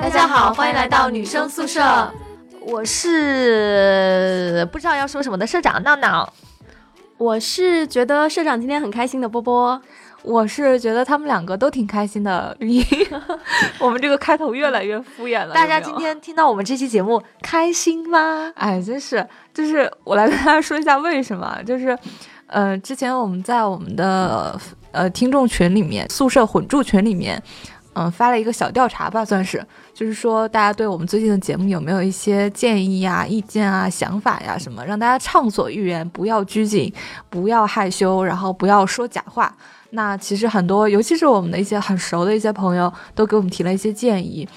大家好，欢迎来到女生宿舍。我是不知道要说什么的社长闹闹，我是觉得社长今天很开心的波波，我是觉得他们两个都挺开心的。我们这个开头越来越敷衍了。大家今天听到我们这期节目开心吗？哎，真是，就是我来跟大家说一下为什么，就是，呃，之前我们在我们的呃听众群里面，宿舍混住群里面，嗯、发了一个小调查吧，算是，就是说大家对我们最近的节目有没有一些建议呀、意见啊、想法呀什么，让大家畅所欲言，不要拘谨，不要害羞，然后不要说假话。那其实很多，尤其是我们的一些很熟的一些朋友，都给我们提了一些建议。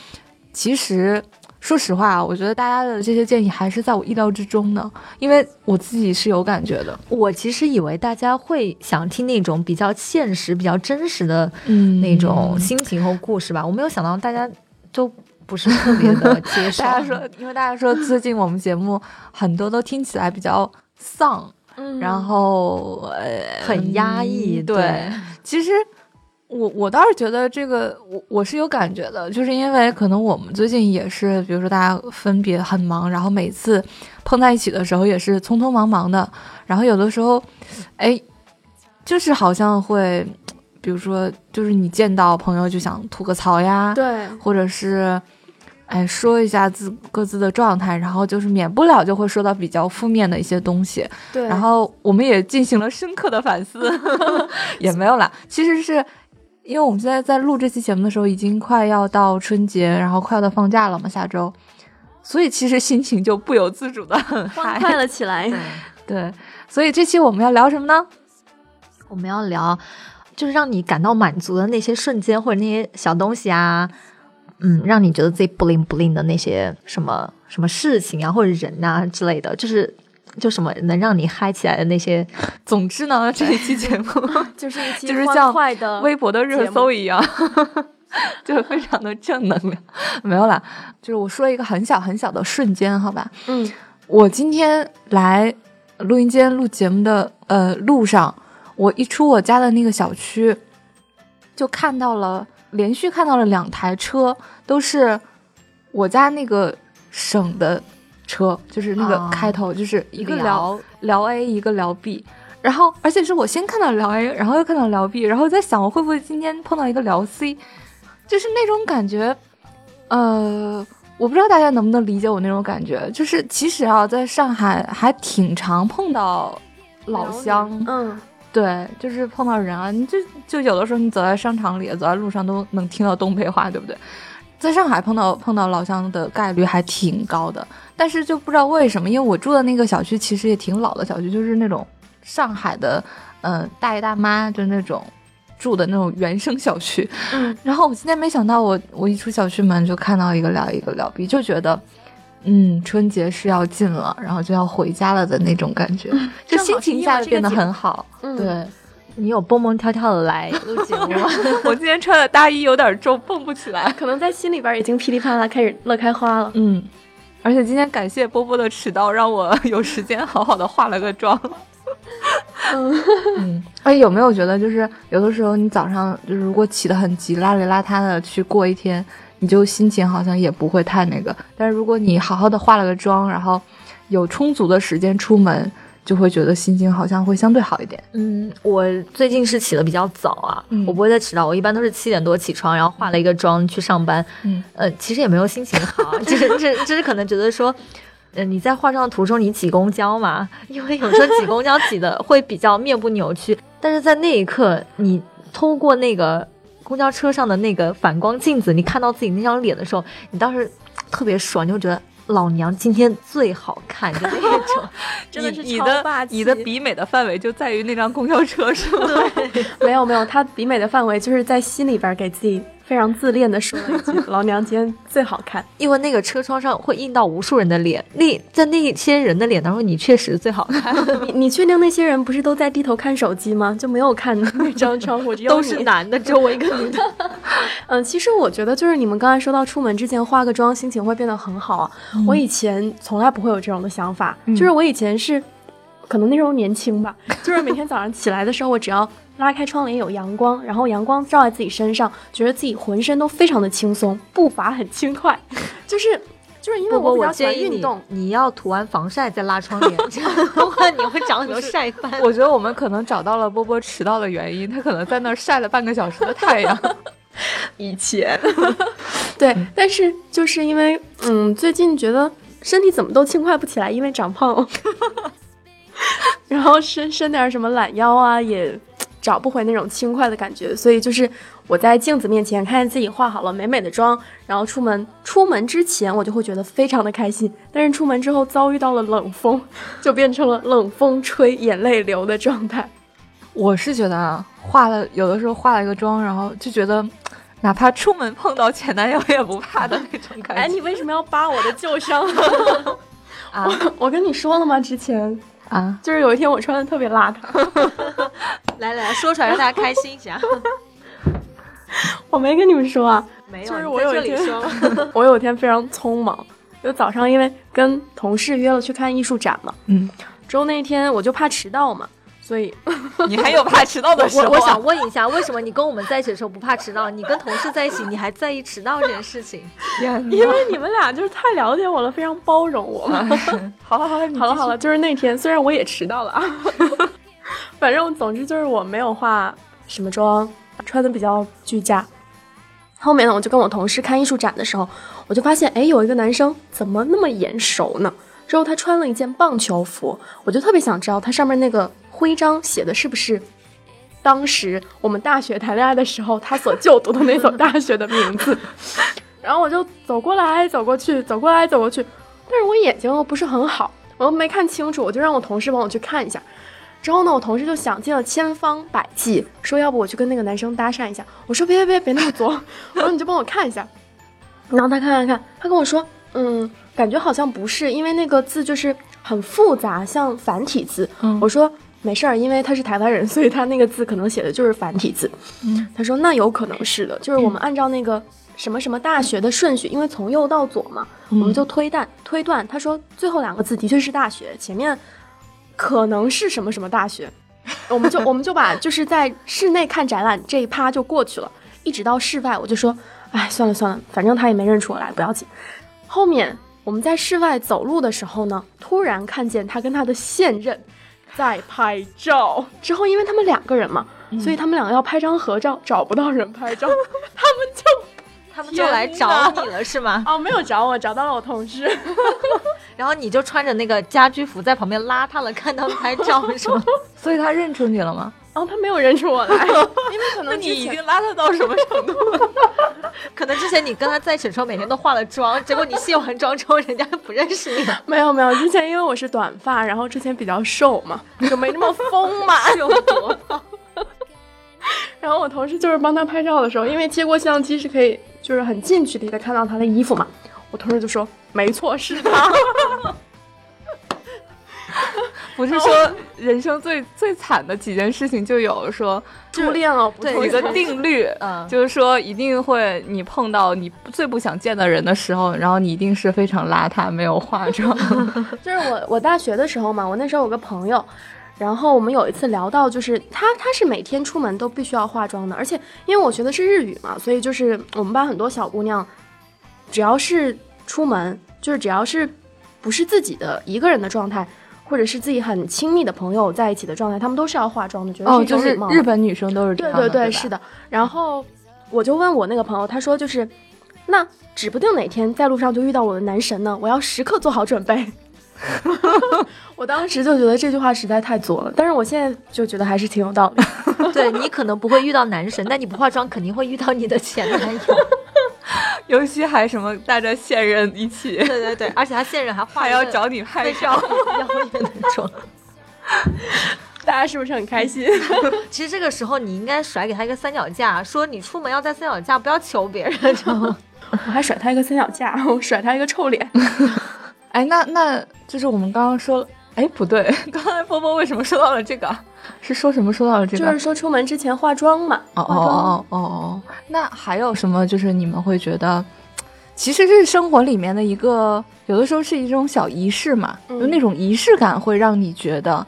其实，说实话，我觉得大家的这些建议还是在我意料之中的，因为我自己是有感觉的。我其实以为大家会想听那种比较现实、比较真实的嗯那种心情和故事吧，我没有想到大家都不是特别的接受。大家说，因为大家说最近我们节目很多都听起来比较丧，嗯然后呃很压抑，嗯对，其实我我倒是觉得这个我我是有感觉的，就是因为可能我们最近也是，比如说大家分别很忙，然后每次碰在一起的时候也是匆匆忙忙的，然后有的时候，哎，就是好像会，比如说就是你见到朋友就想吐个槽呀，对，或者是。哎，说一下自各自的状态，然后就是免不了就会说到比较负面的一些东西，对，然后我们也进行了深刻的反思，也没有啦。其实是因为我们现在在录这期节目的时候，已经快要到春节，然后快要到放假了嘛，下周，所以其实心情就不由自主的。欢快了起来。对，所以这期我们要聊什么呢？我们要聊，就是让你感到满足的那些瞬间或者那些小东西啊，嗯，让你觉得自己 bling bling 的那些什么什么事情啊，或者人啊之类的，就是就什么能让你嗨起来的那些。总之呢，这一期节目 就是一期就是像微博的热搜一样，就非常的正能量。没有啦，就是我说一个很小很小的瞬间，好吧？嗯，我今天来录音间录节目的呃路上，我一出我家的那个小区，就看到了连续看到了两台车，都是我家那个省的车，就是那个哦开头、就是一个辽聊。辽 A 一个辽 B，然后而且是我先看到辽 A，然后又看到辽 B，然后在想我会不会今天碰到一个辽 C，就是那种感觉，呃。我不知道大家能不能理解我那种感觉，就是其实啊，在上海还挺常碰到老乡，嗯，对，就是碰到人啊，你就就有的时候你走在商场里，走在路上都能听到东北话，对不对？在上海碰到碰到老乡的概率还挺高的，但是就不知道为什么，因为我住的那个小区其实也挺老的小区，就是那种上海的，嗯、大爷大妈就那种住的那种原生小区。嗯，然后我今天没想到我，我一出小区门就看到一个聊一个聊逼，就觉得。嗯，春节是要近了，然后就要回家了的那种感觉，就心情一下就变得很好。嗯对，你有蹦蹦跳跳的来录节目吗？我今天穿的大衣有点重，蹦不起来。可能在心里边已经噼里啪啦开始乐开花了。嗯，而且今天感谢波波的迟到，让我有时间好好的化了个妆。嗯，嗯，哎，有没有觉得就是有的时候你早上就是如果起得很急，邋里邋遢的去过一天，你就心情好像也不会太那个。但是如果你好好的化了个妆，然后有充足的时间出门，就会觉得心情好像会相对好一点。嗯，我最近是起的比较早啊，嗯我不会再迟到，我一般都是七点多起床，然后化了一个妆去上班。嗯，呃，其实也没有心情好，就是这这是可能觉得说。呃，你在化妆的途中，你挤公交嘛？因为有时候挤公交挤的会比较面部扭曲，但是在那一刻，你通过那个公交车上的那个反光镜子，你看到自己那张脸的时候，你当时特别爽，你就觉得老娘今天最好看，就那种。真的是你的霸你的比美的范围就在于那张公交车，是吗？没有没有，他比美的范围就是在心里边给自己非常自恋的说了一句：“老娘今天最好看。因为那个车窗上会映到无数人的脸，那在那些人的脸当中，你确实最好看，你”你确定那些人不是都在低头看手机吗？就没有看那张窗户，都是。男的，只有我一个女的。嗯，其实我觉得就是你们刚才说到出门之前化个妆，心情会变得很好啊。我以前从来不会有这种的想法，就是我以前是，可能那时候年轻吧，就是每天早上起来的时候，我只要拉开窗帘有阳光，然后阳光照在自己身上，觉得自己浑身都非常的轻松，步伐很轻快，就是就是因为我比较喜欢建议你运动。，你要涂完防晒再拉窗帘，这样的话你会长很多晒斑。我觉得我们可能找到了波波迟到的原因，他可能在那儿晒了半个小时的太阳。以前，对，但是就是因为嗯，最近觉得身体怎么都轻快不起来，因为长胖了，然后伸伸点什么懒腰啊，也找不回那种轻快的感觉，所以就是我在镜子面前看见自己化好了美美的妆，然后出门出门之前我就会觉得非常的开心，但是出门之后遭遇到了冷风，就变成了冷风吹眼泪流的状态。我是觉得啊，化了有的时候化了一个妆，然后就觉得，哪怕出门碰到前男友也不怕的那种感觉。哎，你为什么要扒我的旧伤？啊我我跟你说了吗？之前啊，就是有一天我穿的特别邋遢，来来说出来让大家开心一下。我没跟你们说啊，没有，就是我有一天里说。我有一天非常匆忙，就早上因为跟同事约了去看艺术展嘛，嗯，之后那天我就怕迟到嘛，所以你还有怕迟到的时候、啊我我想问一下，为什么你跟我们在一起的时候不怕迟到？你跟同事在一起，你还在意迟到这件事情？天因为你们俩就是太了解我了，非常包容我嘛。好了好了，好了好了，就是那天虽然我也迟到了啊，反正总之就是我没有化什么妆，穿的比较居家。后面呢，我就跟我同事看艺术展的时候，我就发现，哎，有一个男生怎么那么眼熟呢？之后他穿了一件棒球服，我就特别想知道他上面那个徽章写的是不是当时我们大学谈恋爱的时候他所就读的那所大学的名字。然后我就走过来走过去，走过来走过去，但是我眼睛又不是很好，我又没看清楚，我就让我同事帮我去看一下。之后呢，我同事就想尽了千方百计，说要不我去跟那个男生搭讪一下。我说别别别别那么作，我说你就帮我看一下。然后他看看看，他跟我说，嗯，感觉好像不是，因为那个字就是很复杂，像繁体字。嗯我说没事儿，因为他是台湾人，所以他那个字可能写的就是繁体字。嗯，他说那有可能是的，就是我们按照那个什么什么大学的顺序，因为从右到左嘛，我们就推断推断。他说最后两个字的确是大学，前面可能是什么什么大学，我们就 我们就把就是在室内看展览这一趴就过去了，一直到室外，我就说，哎，算了算了，反正他也没认出我来，不要紧。后面我们在室外走路的时候呢，突然看见他跟他的现任在拍照。之后因为他们两个人嘛，所以他们两个要拍张合照，找不到人拍照，他们就他们就来找你了是吗？哦没有找我，找到了我同事。然后你就穿着那个家居服在旁边邋遢了，看他们拍照是吗？所以他认出你了吗？然后他没有认出我来，因为可能你已经邋遢到什么程度了？可能之前你跟他在一起的时候每天都化了妆，结果你卸完妆之后，人家不认识你了。没有没有，之前因为我是短发，然后之前比较瘦嘛，就没那么丰满。有多胖？然后我同事就是帮他拍照的时候，因为接过相机是可以就是很近距离的看到他的衣服嘛，我同事就说没错是他。不是说人生最最惨的几件事情就有说初恋了，不对一个定律，嗯就是说一定会你碰到你最不想见的人的时候，然后你一定是非常邋遢，没有化妆。就是我我大学的时候嘛，我那时候有个朋友，然后我们有一次聊到，就是他他是每天出门都必须要化妆的，而且因为我学的是日语嘛，所以就是我们班很多小姑娘，只要是出门，就是只要是不是自己的一个人的状态，或者是自己很亲密的朋友在一起的状态，他们都是要化妆的，觉得是哦，一就是种礼貌嘛。日本女生都是这样的，对对对，吧是的。然后我就问我那个朋友，他说就是，那指不定哪天在路上就遇到我的男神呢，我要时刻做好准备。我当时就觉得这句话实在太作了，但是我现在就觉得还是挺有道理。对你可能不会遇到男神，但你不化妆肯定会遇到你的前男友。尤其还什么带着现任一起，对对对，而且他现任还画还要找你拍照。妖艳的妆。大家是不是很开心？其实这个时候你应该甩给他一个三脚架，说你出门要带三脚架，不要求别人，知道吗？我还甩他一个三脚架，我甩他一个臭脸。哎，那那就是我们刚刚说，哎，不对，刚才波波为什么说到了这个？是说什么说到了这个？就是说出门之前化妆嘛。哦哦哦哦哦，那还有什么？就是你们会觉得，其实这是生活里面的一个，有的时候是一种小仪式嘛，嗯就那种仪式感会让你觉得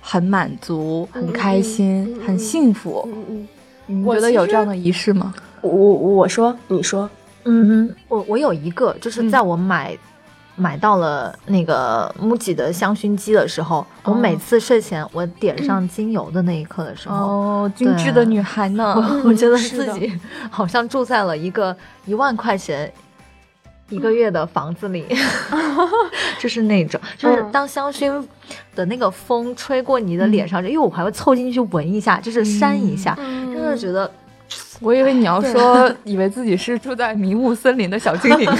很满足、很开心、嗯嗯嗯很幸福。嗯嗯，你觉得有这样的仪式吗？我我我说，你说，嗯，我我有一个，就是在我买、买到了那个 MUJI 的香薰机的时候，我每次睡前我点上精油的那一刻的时候，哦，精致的女孩呢？我 我觉得自己好像住在了一个一万块钱一个月的房子里，就是那种，就是嗯。当香薰的那个风吹过你的脸上，因为我还会凑进去闻一下，就是扇一下，嗯。真的觉得我以为你要说，以为自己是住在迷雾森林的小精灵。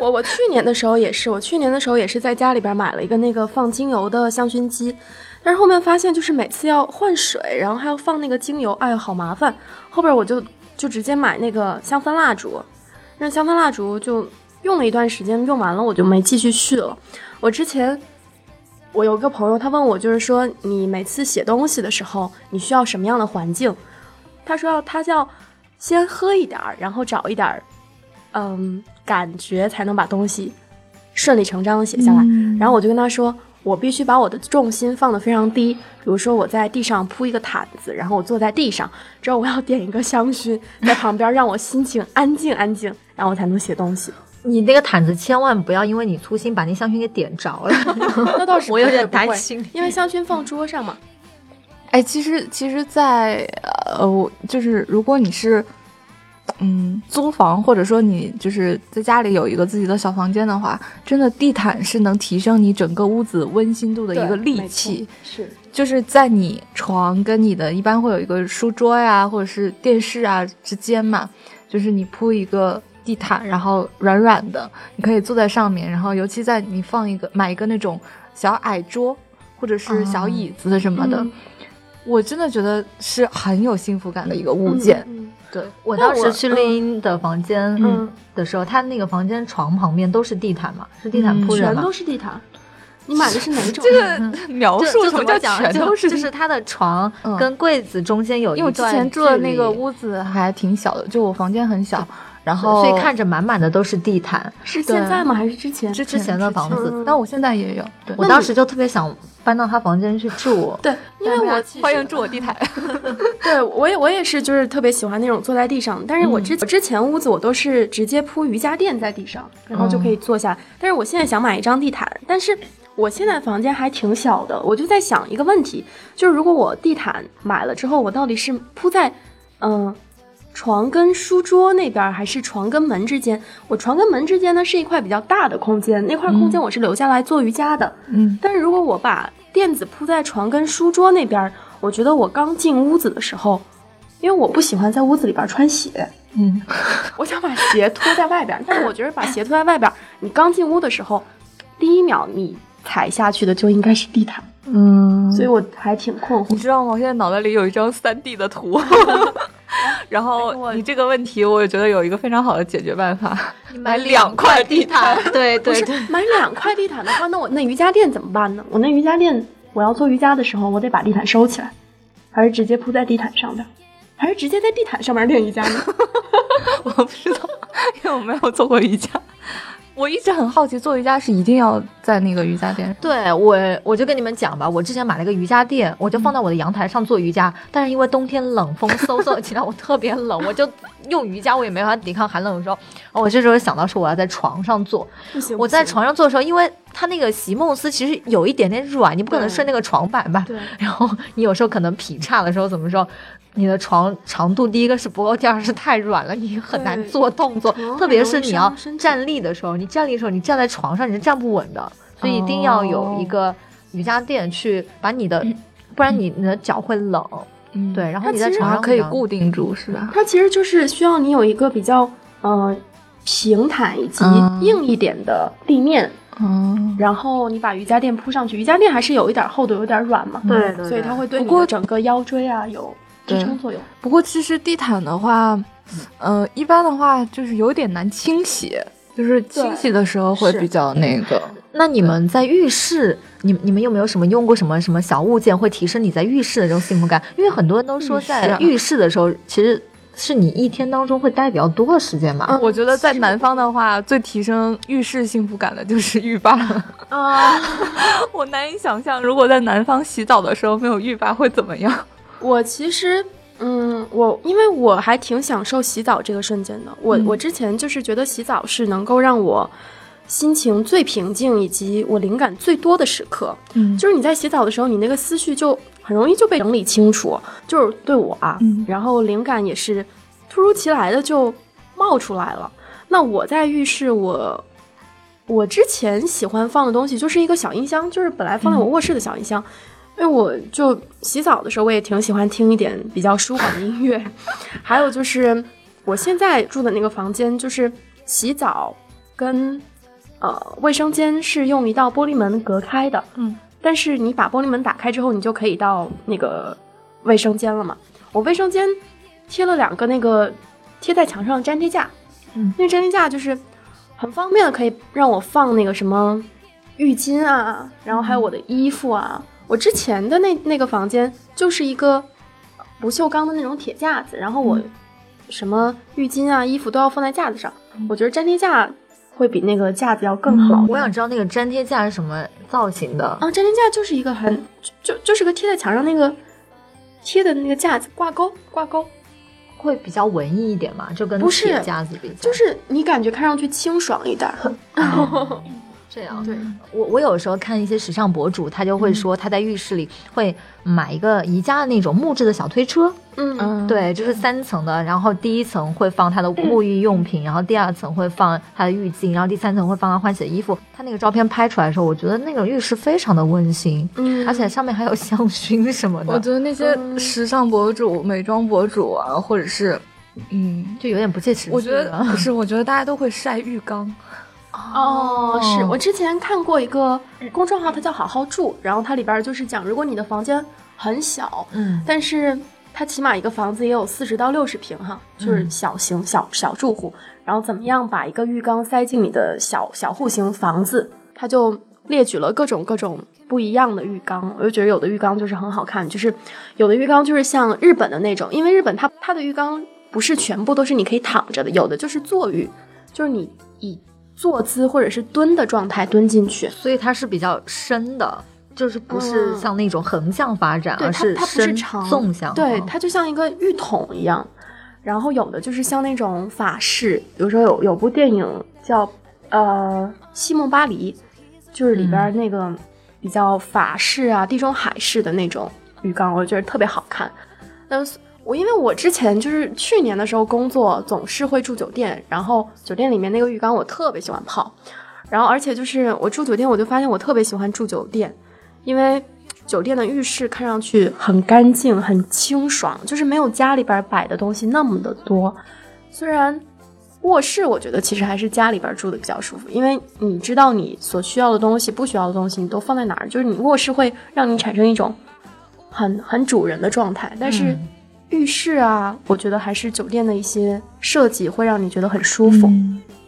我我去年的时候也是，我去年的时候也是在家里边买了一个那个放精油的香薰机，但是后面发现就是每次要换水，然后还要放那个精油，哎呀好麻烦。后边我就就直接买那个香氛蜡烛，那香氛蜡烛就用了一段时间，用完了我就没继续续了。我之前我有个朋友，他问我就是说你每次写东西的时候，你需要什么样的环境？他说要他要先喝一点儿，然后找一点儿嗯感觉才能把东西顺理成章的写下来。然后我就跟他说，我必须把我的重心放得非常低，比如说我在地上铺一个毯子，然后我坐在地上，之后我要点一个香薰在旁边，让我心情安静安静，然后我才能写东西。你那个毯子千万不要因为你粗心把那香薰给点着了，那倒是 我有点担心因为香薰放桌上嘛。哎，其实其实在，呃，我就是如果你是，嗯，租房或者说你就是在家里有一个自己的小房间的话，真的地毯是能提升你整个屋子温馨度的一个利器。是，就是在你床跟你的一般会有一个书桌呀，或者是电视啊之间嘛，就是你铺一个地毯，然后软软的，你可以坐在上面，然后尤其在你放一个买一个那种小矮桌或者是小椅子什么的，嗯我真的觉得是很有幸福感的一个物件。嗯对我当时去丽英的房间嗯的时候，他那个房间床旁边都是地毯嘛，是地毯嗯铺着嘛全都。是地毯。你买的是哪种？这个描述什么叫怎么讲？就全都是地就是他的床嗯跟柜子中间有一因为我段之前住的那个屋子还挺小的，就我房间很小，然后所以看着满满的都是地毯。是现在吗？还是之前？之之前的房子嗯但我现在也有。对，我当时就特别想搬到他房间去住。对，因为我欢迎住我地毯。对我也我也是，就是特别喜欢那种坐在地上。但是我嗯之、我之前屋子我都是直接铺瑜伽垫在地上，然后就可以坐下。但是我现在想买一张地毯，但是我现在房间还挺小的，我就在想一个问题，就是如果我地毯买了之后，我到底是铺在嗯、床跟书桌那边，还是床跟门之间？我床跟门之间呢是一块比较大的空间，那块空间我是留下来做瑜伽的。嗯，但是如果我把垫子铺在床跟书桌那边，我觉得我刚进屋子的时候，因为我不喜欢在屋子里边穿鞋，嗯，我想把鞋脱在外边。但是我觉得把鞋脱在外边，你刚进屋的时候，第一秒你踩下去的就应该是地毯，嗯所以我还挺困惑你。知道吗？我现在脑袋里有一张三 D 的图，然后你这个问题，我也觉得有一个非常好的解决办法，买两块地毯。对对对，买两块地毯的话，那我那瑜伽垫怎么办呢？我那瑜伽垫，我要做瑜伽的时候，我得把地毯收起来，还是直接铺在地毯上边，还是直接在地毯上面练瑜伽呢？我不知道，因为我没有做过瑜伽。我一直很好奇，做瑜伽是一定要在那个瑜伽垫上。对我，我就跟你们讲吧，我之前买了个瑜伽垫，我就放在我的阳台上做瑜伽。但是因为冬天冷，风嗖嗖的起来，我特别冷，我就用瑜伽，我也没法抵抗寒冷的时候。我这时候想到说我要在床上做，不行，我在床上做的时候，因为它那个席梦思其实有一点点软，你不可能睡那个床板吧？对然后你有时候可能劈叉的时候，怎么说？你的床长度第一个是不够，第二是太软了，你很难做动作，特别是你要站立的时候，你站立的时候，你站在床上你是站不稳的，所以一定要有一个瑜伽垫去把你的，不然你你的脚会冷。嗯对，然后你在床上可以固定住，是吧？它其实就是需要你有一个比较呃平坦以及嗯硬一点的地面，嗯，然后你把瑜伽垫铺上去，瑜伽垫还是有一点厚度，有点软嘛，对对所以它会对不过你的整个腰椎啊有支撑作用。不过其实地毯的话，呃，一般的话就是有点难清洗，就是清洗的时候会比较那个。那你们在浴室，你你们有没有什么用过什么什么小物件会提升你在浴室的这种幸福感？因为很多人都说在浴室的时候，其实是你一天当中会待比较多的时间嘛。我觉得在南方的话，最提升浴室幸福感的就是浴霸。啊，我难以想象，如果在南方洗澡的时候没有浴霸会怎么样。我其实，嗯，我因为我还挺享受洗澡这个瞬间的。我、嗯我之前就是觉得洗澡是能够让我心情最平静以及我灵感最多的时刻。嗯就是你在洗澡的时候，你那个思绪就很容易就被整理清楚，就是对我啊，嗯然后灵感也是突如其来的就冒出来了。那我在浴室，我我之前喜欢放的东西就是一个小音箱，就是本来放在我卧室的小音箱，因为我就洗澡的时候，我也挺喜欢听一点比较舒缓的音乐。还有就是我现在住的那个房间，就是洗澡跟呃卫生间是用一道玻璃门隔开的，嗯，但是你把玻璃门打开之后，你就可以到那个卫生间了嘛。我卫生间贴了两个那个贴在墙上的粘贴架，嗯，那个粘贴架就是很方便的，可以让我放那个什么浴巾啊，然后还有我的衣服啊。我之前的那那个房间就是一个不锈钢的那种铁架子，然后我什么浴巾啊、衣服都要放在架子上。我觉得粘贴架会比那个架子要更好。我想知道那个粘贴架是什么造型的。啊，粘贴架就是一个很就就就是个贴在墙上那个贴的那个架子挂钩挂钩，会比较文艺一点嘛，就跟不是铁架子比较，就是你感觉看上去清爽一点儿。这样。对，我我有时候看一些时尚博主，他就会说他在浴室里会买一个宜家的那种木质的小推车，嗯嗯，对，就是三层的，然后第一层会放他的沐浴用品，然后第二层会放他的浴巾，然后第三层会放他换洗的衣服。他那个照片拍出来的时候，我觉得那个浴室非常的温馨，嗯而且上面还有香薰什么的，我觉得那些时尚博主、美妆博主啊，或者是，嗯，就有点不切实际。我觉得不是，我觉得大家都会晒浴缸。哦，是我之前看过一个公众号，它叫好好住，然后它里边就是讲，如果你的房间很小，嗯，但是它起码一个房子也有四十到六十平哈，就是小型小小住户，然后怎么样把一个浴缸塞进你的小小户型房子，它就列举了各种各种不一样的浴缸，我就觉得有的浴缸就是很好看，就是有的浴缸就是像日本的那种，因为日本它它的浴缸不是全部都是你可以躺着的，有的就是坐浴，就是你以坐姿或者是蹲的状态蹲进去。所以它是比较深的。就是不是嗯像那种横向发展，对，而它它不是纵向。对，哦它就像一个浴桶一样。然后有的就是像那种法式，比如说有有部电影叫呃《西蒙巴黎》，就是里嗯边那个比较法式啊、地中海式的那种浴缸，我觉得特别好看。但是我因为我之前就是去年的时候工作总是会住酒店，然后酒店里面那个浴缸我特别喜欢泡，然后而且就是我住酒店我就发现我特别喜欢住酒店，因为酒店的浴室看上去很干净、很清爽，就是没有家里边摆的东西那么的多。虽然卧室我觉得其实还是家里边住的比较舒服，因为你知道你所需要的东西、不需要的东西你都放在哪儿，就是你卧室会让你产生一种很很主人的状态，但是浴室啊，我觉得还是酒店的一些设计会让你觉得很舒服。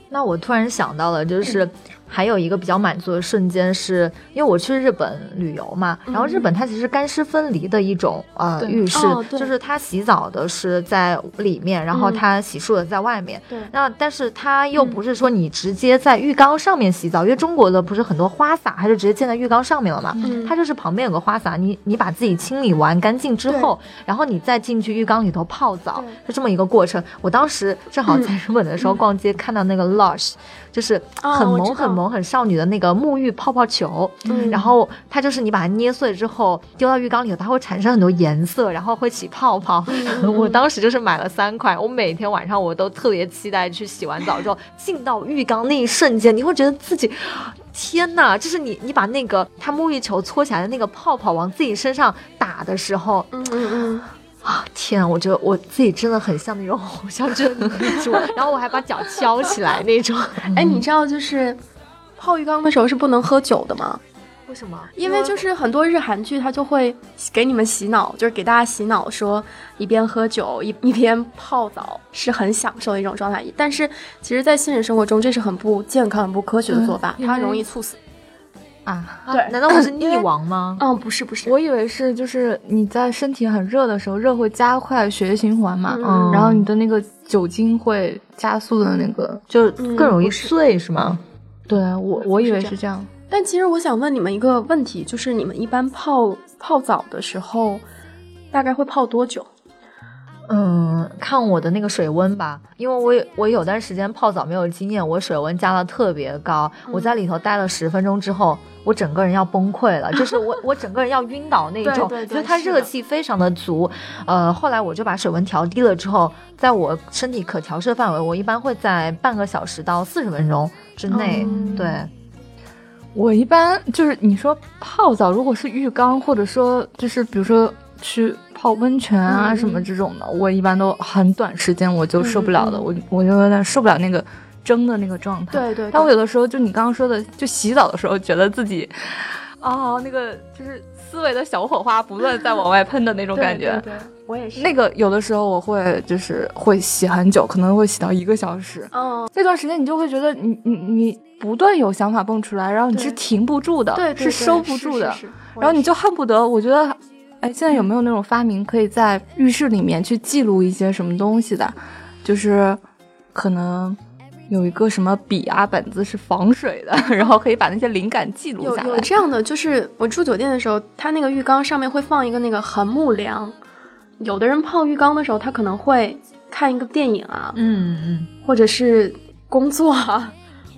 那我突然想到了，就是还有一个比较满足的瞬间是，因为我去日本旅游嘛，然后日本它其实干湿分离的一种呃浴室哦，就是它洗澡的是在里面，然后嗯它洗漱的在外面。对。那但是它又不是说你直接在浴缸上面洗澡，因为中国的不是很多花洒，它就直接建在浴缸上面了嘛。嗯。它就是旁边有个花洒，你你把自己清理完干净之后，然后你再进去浴缸里头泡澡，是这么一个过程。我当时正好 在日本的时候逛街，看到那个 Lush，就是很萌很萌很少女的那个沐浴泡泡球，嗯然后它就是你把它捏碎之后丢到浴缸里头，它会产生很多颜色，然后会起泡泡。嗯 我当时就是买了三块，我每天晚上我都特别期待去洗完澡之后进到浴缸那一瞬间，你会觉得自己。天呐！就是你，你把那个它沐浴球搓起来的那个泡泡往自己身上打的时候，嗯嗯嗯，啊，天啊！我觉得我自己真的很像那种偶像剧的女主，然后我还把脚翘起来那种。哎，你知道就是泡浴缸的时候是不能喝酒的吗？为什么？因为就是很多日韩剧，它就会给你们洗脑，就是给大家洗脑说一边喝酒一一边泡澡是很享受的一种状态。但是其实，在现实生活中，这是很不健康、很不科学的做法，嗯它容易猝死。啊，啊对难道我是 溺亡吗？嗯，不是不是，我以为是就是你在身体很热的时候，热会加快血液循环嘛，嗯然后你的那个酒精会加速的那个。就更容易碎是是吗？对我我以为是这样。但其实我想问你们一个问题，就是你们一般泡泡澡的时候，大概会泡多久？嗯，看我的那个水温吧，因为我有我有段时间泡澡没有经验，我水温加的特别高，我在里头待了十分钟之后，我整个人要崩溃了，就是我我整个人要晕倒那种，对对对就是它热气非常的足。呃，后来我就把水温调低了之后，在我身体可调摄范围，我一般会在半个小时到四十分钟之内，嗯。对。我一般就是你说泡澡，如果是浴缸，或者说就是比如说去泡温泉啊嗯什么这种的，我一般都很短时间我就受不了的，嗯我我就有点受不了那个蒸的那个状态。对对但我有的时候就你刚刚说的，就洗澡的时候觉得自己，哦，那个就是思维的小火花不断在往外喷的那种感觉。对对对我也是。那个有的时候我会就是会洗很久，可能会洗到一个小时。嗯，那段时间你就会觉得你你你不断有想法蹦出来，然后你是停不住的，对是收不住的。是是是然后你就恨不得，我觉得，哎，现在有没有那种发明可以在浴室里面去记录一些什么东西的？就是可能有一个什么笔啊本子是防水的，然后可以把那些灵感记录下来。有这样的，就是我住酒店的时候，它那个浴缸上面会放一个那个横木梁。有的人泡浴缸的时候，他可能会看一个电影啊，嗯嗯，或者是工作啊，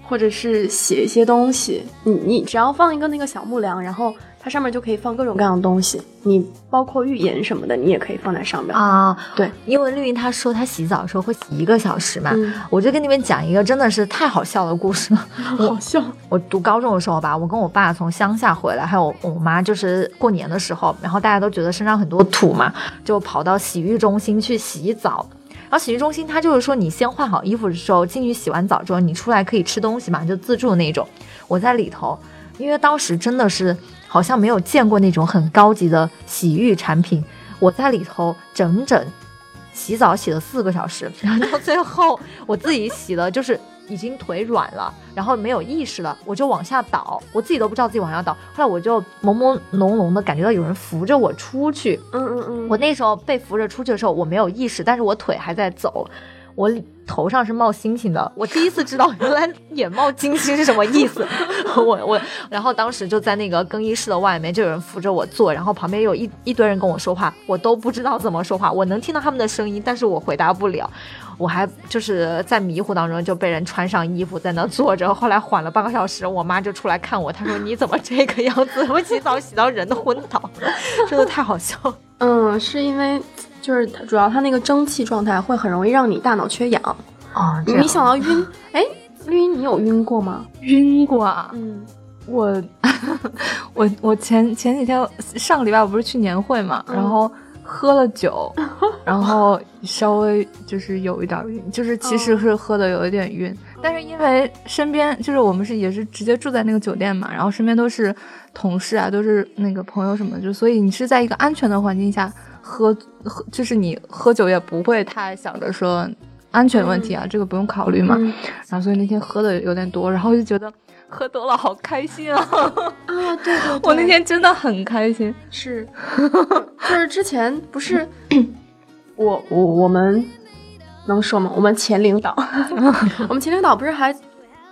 或者是写一些东西。你你只要放一个那个小木梁，然后它上面就可以放各种各样的东西。你包括浴盐什么的，你也可以放在上面。啊，对，因为绿茵她说她洗澡的时候会洗一个小时嘛，嗯我就跟你们讲一个真的是太好笑的故事了。好笑。我读高中的时候吧，我跟我爸从乡下回来，还有我妈，就是过年的时候，然后大家都觉得身上很多土嘛，就跑到洗浴中心去洗澡。然后洗浴中心，它就是说你先换好衣服的时候进去洗完澡之后，你出来可以吃东西嘛，就自助那种。我在里头，因为当时真的是好像没有见过那种很高级的洗浴产品，我在里头整整洗澡洗了四个小时，然后到最后我自己洗的就是已经腿软了，然后没有意识了，我就往下倒，我自己都不知道自己往下倒。后来我就朦朦胧胧的感觉到有人扶着我出去，嗯嗯嗯，我那时候被扶着出去的时候，我没有意识，但是我腿还在走，我头上是冒星星的。我第一次知道 原来眼冒金星是什么意思。我我，然后当时就在那个更衣室的外面，就有人扶着我坐，然后旁边有一一堆人跟我说话，我都不知道怎么说话，我能听到他们的声音，但是我回答不了。我还就是在迷糊当中就被人穿上衣服在那坐着，后来缓了半个小时，我妈就出来看我，她说你怎么这个样子？我洗澡洗到人都昏倒，真的太好笑了。嗯，是因为就是它主要它那个蒸汽状态会很容易让你大脑缺氧。哦，你你想到晕，哎，绿茵，你有晕过吗？晕过啊！嗯 我我我前前几天上个礼拜我不是去年会嘛，嗯然后喝了酒，然后稍微就是有一点晕，就是其实是喝的有一点晕，但是因为身边就是我们是也是直接住在那个酒店嘛，然后身边都是同事啊，都是那个朋友什么的，就所以你是在一个安全的环境下喝喝，就是你喝酒也不会太想着说。安全问题啊，这个不用考虑嘛。嗯然后所以那天喝的有点多，然后就觉得喝多了好开心啊！啊，对对对，我那天真的很开心。是，就是之前不是 我我我们能说吗？我们前领导，我们前领导不是还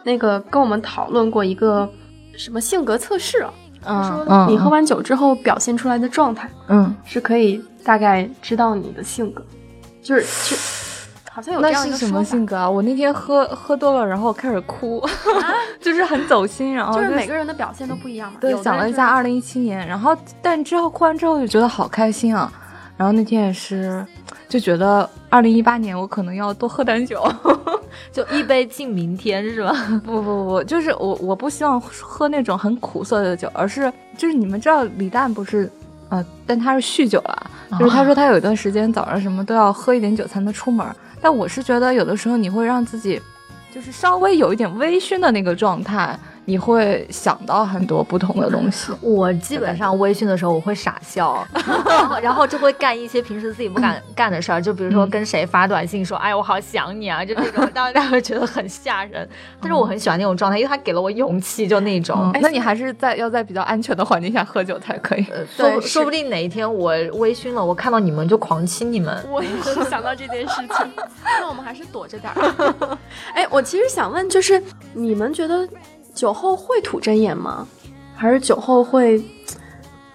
那个跟我们讨论过一个什么性格测试啊？他说嗯你喝完酒之后表现出来的状态嗯，是可以大概知道你的性格，就是就好像有这那样一是什么性格啊？我那天喝喝多了，然后开始哭，就是很走心，然后就是每个人的表现都不一样嘛。对想了一下，二零一七年，然后但之后哭完之后就觉得好开心啊。然后那天也是就觉得二零一八年我可能要多喝点酒。就一杯敬明天是吧？不不不，就是我我不希望喝那种很苦涩的酒，而是就是你们知道李诞不是，呃，但他是酗酒了，就是他说他有一段时间早上什么都要喝一点酒才能出门，但我是觉得有的时候你会让自己就是稍微有一点微醺的那个状态，你你会想到很多不同的东西。我基本上微醺的时候，我会傻笑，然后然后就会干一些平时自己不敢干的事儿，就比如说跟谁发短信说“哎，我好想你啊”，就这种，大家会觉得很吓人。但是我很喜欢那种状态，因为他给了我勇气，就那种。嗯，那你还是在要在比较安全的环境下喝酒才可以。呃说不说不定哪一天我微醺了，我看到你们就狂亲你们。我也是想到这件事情，那我们还是躲着点儿。哎，我其实想问，就是你们觉得酒后会吐真言吗？还是酒后会，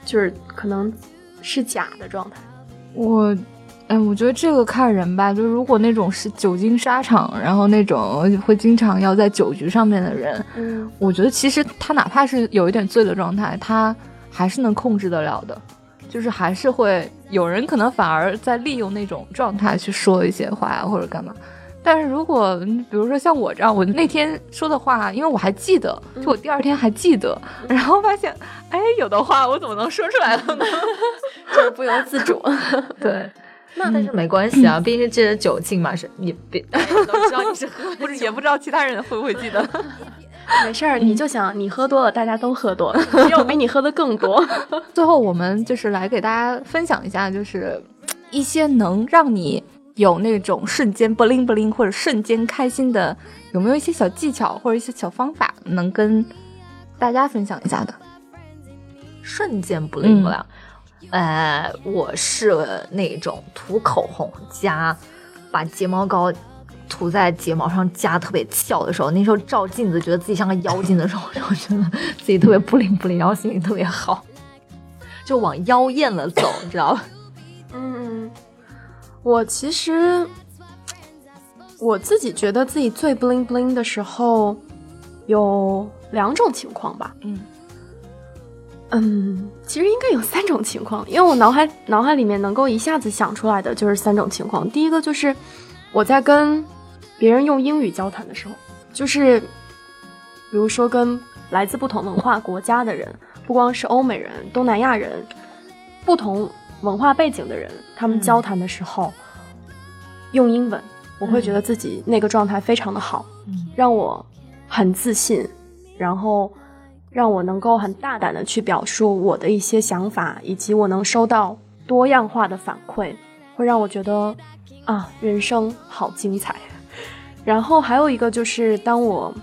就是可能是假的状态？我，哎，我觉得这个看人吧。就如果那种是久经沙场，然后那种会经常要在酒局上面的人，嗯，我觉得其实他哪怕是有一点醉的状态，他还是能控制得了的。就是还是会有人可能反而在利用那种状态去说一些话呀，或者干嘛。但是如果嗯比如说像我这样，我那天说的话，因为我还记得，就我第二天还记得，然后发现，哎，有的话我怎么能说出来了呢？就是不由自主。对，那但是没关系啊，毕竟这是酒劲嘛，是你别大家都知道你是喝不是，也不知道其他人会不会记得。没事儿，你就想你喝多了，大家都喝多了，因为我比你喝的更多。最后，我们就是来给大家分享一下，就是一些能让你有那种瞬间不灵不灵或者瞬间开心的，有没有一些小技巧或者一些小方法，能跟大家分享一下的？瞬间不灵不亮。呃，我是那种涂口红加把睫毛膏涂在睫毛上夹特别翘的时候，那时候照镜子觉得自己像个妖精的时候，我觉得自己特别不灵不灵，然后心情特别好，就往妖艳了走，你知道吧？嗯，我其实我自己觉得自己最 bling bling 的时候有两种情况吧。嗯嗯，其实应该有三种情况，因为我脑海脑海里面能够一下子想出来的就是三种情况。第一个就是我在跟别人用英语交谈的时候，就是比如说跟来自不同文化国家的人，不光是欧美人、东南亚人，不同文化背景的人，他们交谈的时候、用英文，我会觉得自己那个状态非常的好，嗯。让我很自信，然后让我能够很大胆的去表述我的一些想法，以及我能收到多样化的反馈，会让我觉得啊，人生好精彩。然后还有一个就是，当我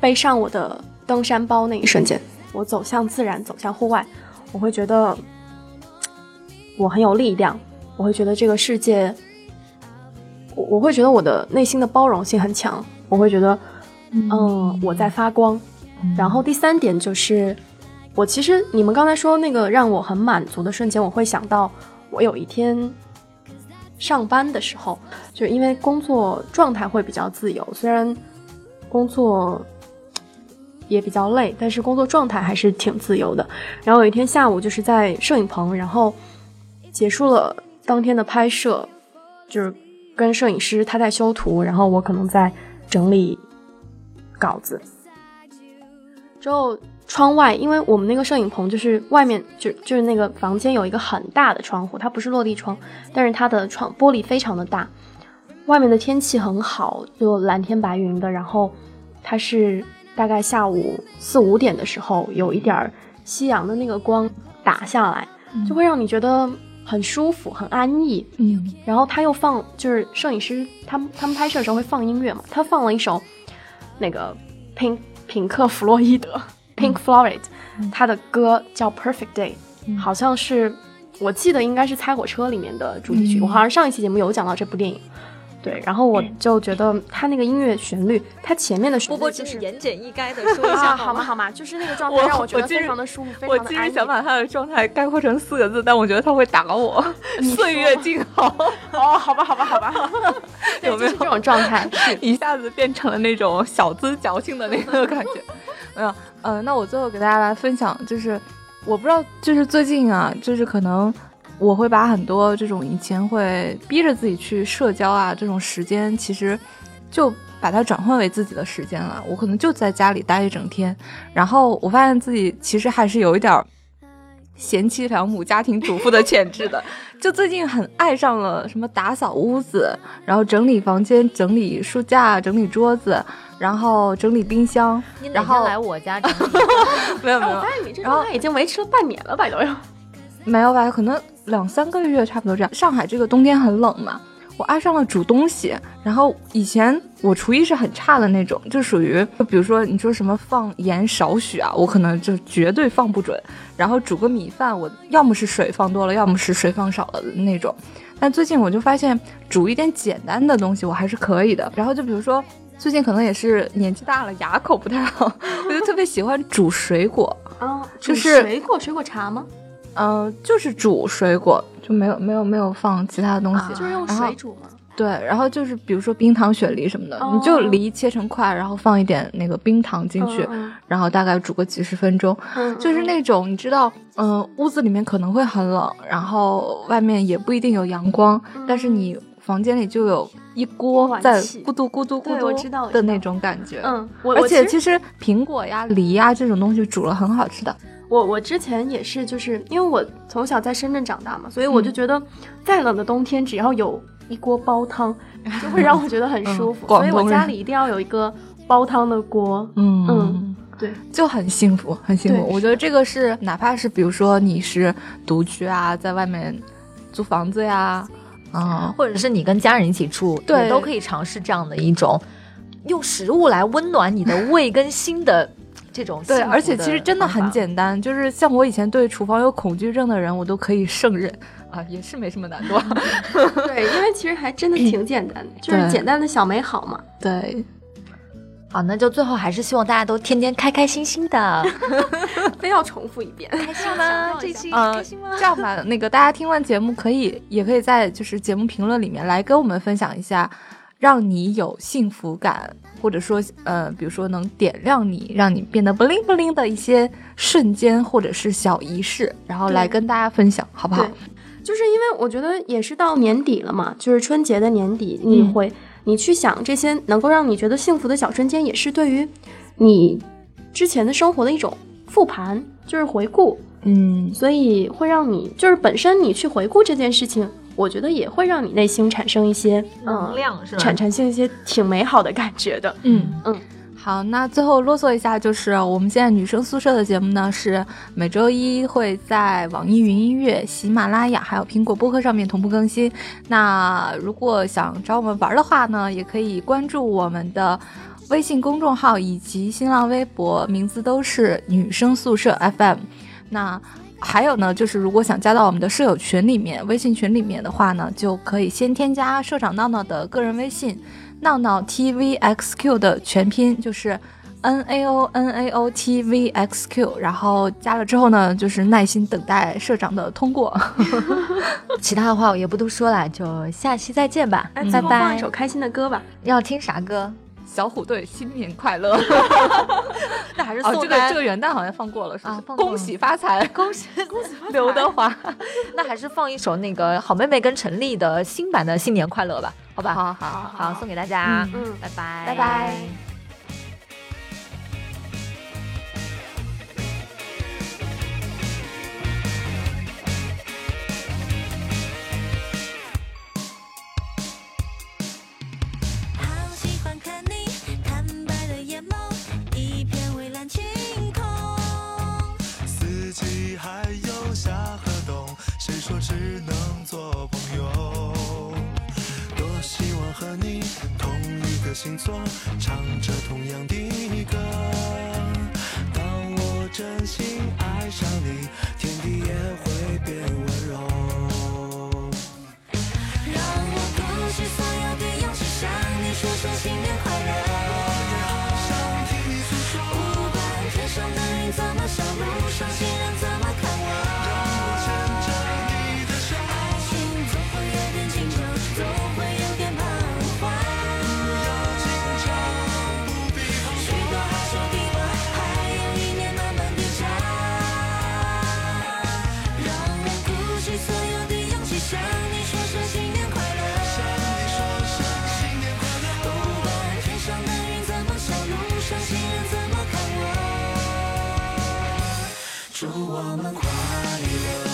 背上我的登山包那一瞬间，我走向自然，走向户外，我会觉得我很有力量，我会觉得这个世界，我我会觉得我的内心的包容性很强，我会觉得，嗯，我在发光。然后第三点就是，我其实你们刚才说那个让我很满足的瞬间，我会想到我有一天上班的时候，就因为工作状态会比较自由，虽然工作也比较累，但是工作状态还是挺自由的。然后有一天下午就是在摄影棚，然后结束了当天的拍摄，就是跟摄影师他在修图，然后我可能在整理稿子。之后窗外，因为我们那个摄影棚就是外面就就是那个房间有一个很大的窗户，它不是落地窗，但是它的窗玻璃非常的大。外面的天气很好，就蓝天白云的，然后它是大概下午四五点的时候，有一点儿夕阳的那个光打下来，就会让你觉得很舒服、很安逸。嗯然后他又放，就是摄影师他们他们拍摄的时候会放音乐嘛，他放了一首那个 Pink 品克·弗洛伊德 （Pink Floyd），、他的歌叫《Perfect Day》，、好像是我记得应该是《猜火车》里面的主题曲。我好像上一期节目有讲到这部电影。对，然后我就觉得他那个音乐旋律，他前面的旋波波，律就是言简意赅的说一啊，下好吗？好吗，就是那个状态让我觉得非常的舒服，非我其实常的安逸。想把他的状态概括成四个字，但我觉得他会打我。岁月静好，哦，好吧好吧好吧，对有没有就是这种状态？一下子变成了那种小资矫情的那个感觉。没有，呃，那我最后给大家来分享，就是我不知道，就是最近啊，就是可能我会把很多这种以前会逼着自己去社交啊这种时间，其实就把它转换为自己的时间了。我可能就在家里待一整天，然后我发现自己其实还是有一点儿贤妻良母、家庭主妇的潜质的。就最近很爱上了什么打扫屋子，然后整理房间、整理书架、整理桌子，然后整理冰箱然后天来我家整理？没有没有哎我发现你这然后已经维持了半年了吧，都有。没有吧？可能两三个月差不多这样。上海这个冬天很冷嘛，我爱上了煮东西。然后以前我厨艺是很差的那种，就属于就比如说你说什么放盐少许啊，我可能就绝对放不准。然后煮个米饭，我要么是水放多了，要么是水放少了的那种。但最近我就发现煮一点简单的东西我还是可以的。然后就比如说最近可能也是年纪大了，牙口不太好，我就特别喜欢煮水果。啊，就是水果水果茶吗？嗯、就是煮水果，就没有没有没有放其他的东西，就是用水煮吗？对，然后就是比如说冰糖雪梨什么的，哦你就梨切成块，然后放一点那个冰糖进去，嗯然后大概煮个几十分钟，嗯就是那种你知道，嗯、屋子里面可能会很冷，然后外面也不一定有阳光，但是你房间里就有一锅在咕嘟咕嘟咕嘟的那种感觉，嗯，我而且其实苹果呀、梨呀这种东西煮了很好吃的。我我之前也是，就是因为我从小在深圳长大嘛，所以我就觉得，再冷的冬天，只要有一锅煲汤，就会让我觉得很舒服。所以我家里一定要有一个煲汤的锅。嗯嗯对，就很幸福，很幸福。我觉得这个是，哪怕是比如说你是独居啊，在外面租房子呀，啊、或者是你跟家人一起住，对都可以尝试这样的一种用食物来温暖你的胃跟心的这种对，而且其实真的很。简单，就是像我以前对厨房有恐惧症的人，我都可以胜任啊，也是没什么难度。对，因为其实还真的挺简单的，就是简单的小美好嘛。对，好，那就最后还是希望大家都天天开开心心的 非要重复一遍。开心吗？这期呃开心吗？这样吧，那个大家听完节目可以，也可以在就是节目评论里面来跟我们分享一下，让你有幸福感，或者说呃，比如说能点亮你，让你变得 bling bling 的一些瞬间，或者是小仪式，然后来跟大家分享，好不好？就是因为我觉得也是到年底了嘛，就是春节的年底，你嗯。会、你去想这些能够让你觉得幸福的小瞬间，也是对于你之前的生活的一种复盘，就是回顾，嗯，所以会让你就是本身你去回顾这件事情，我觉得也会让你内心产生一些能嗯，量是吧？产产生一些挺美好的感觉的。嗯嗯，好，那最后啰嗦一下，就是我们现在女生宿舍的节目呢，是每周一会在网易云音乐、喜马拉雅还有苹果播客上面同步更新。那如果想找我们玩的话呢，也可以关注我们的微信公众号以及新浪微博，名字都是女生宿舍 FM。那还有呢，就是如果想加到我们的舍友群里面，微信群里面的话呢，就可以先添加社长闹闹的个人微信，闹闹 T V X Q 的全拼就是 N A O N A O T V X Q，然后加了之后呢，就是耐心等待社长的通过。其他的话我也不多说了，就下期再见吧，拜，拜放一首。开心的歌吧。要听啥歌？小虎队新年快乐！那还是哦，这个这个元旦好像放过了，是不是啊放恭喜发财，恭喜 恭喜刘德华。那还是放一首那个好妹妹跟陈粒的新版的新年快乐吧，好吧？好好好，送给大家，嗯，拜拜，拜拜。唱着祝我们快乐。